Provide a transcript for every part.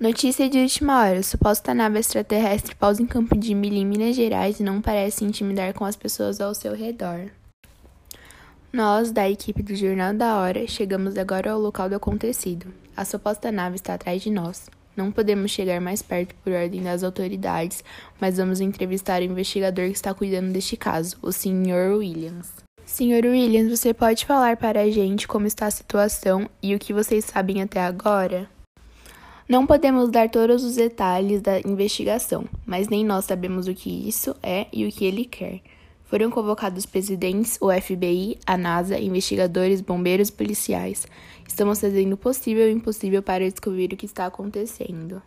Notícia de última hora: suposta nave extraterrestre pausa em Campo de Milho, em Minas Gerais, e não parece intimidar com as pessoas ao seu redor. Nós, da equipe do Jornal da Hora, chegamos agora ao local do acontecido. A suposta nave está atrás de nós. Não podemos chegar mais perto por ordem das autoridades, mas vamos entrevistar o investigador que está cuidando deste caso, o Sr. Williams. Sr. Williams, você pode falar para a gente como está a situação e o que vocês sabem até agora? Não podemos dar todos os detalhes da investigação, mas nem nós sabemos o que isso é e o que ele quer. Foram convocados presidentes, o FBI, a NASA, investigadores, bombeiros, policiais. Estamos fazendo o possível e o impossível para descobrir o que está acontecendo.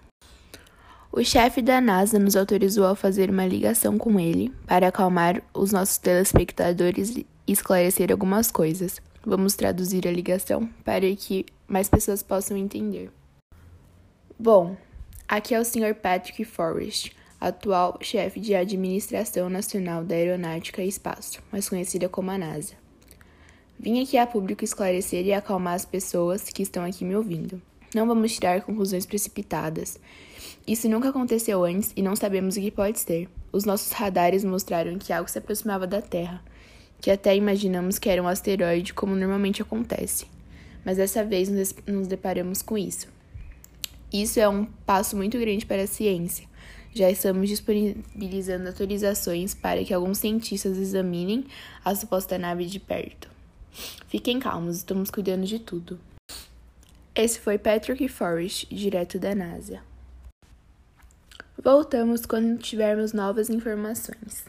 O chefe da NASA nos autorizou a fazer uma ligação com ele para acalmar os nossos telespectadores e esclarecer algumas coisas. Vamos traduzir a ligação para que mais pessoas possam entender. Bom, aqui é o Sr. Patrick Forrest atual chefe de Administração Nacional da Aeronáutica e Espaço, mais conhecida como a NASA. Vim aqui a público esclarecer e acalmar as pessoas que estão aqui me ouvindo. Não vamos tirar conclusões precipitadas. Isso nunca aconteceu antes e não sabemos o que pode ser. Os nossos radares mostraram que algo se aproximava da Terra, que até imaginamos que era um asteroide, como normalmente acontece. Mas dessa vez nos deparamos com isso. Isso é um passo muito grande para a ciência, já estamos disponibilizando autorizações para que alguns cientistas examinem a suposta nave de perto. Fiquem calmos, estamos cuidando de tudo. Esse foi Patrick Forrest, direto da NASA. Voltamos quando tivermos novas informações.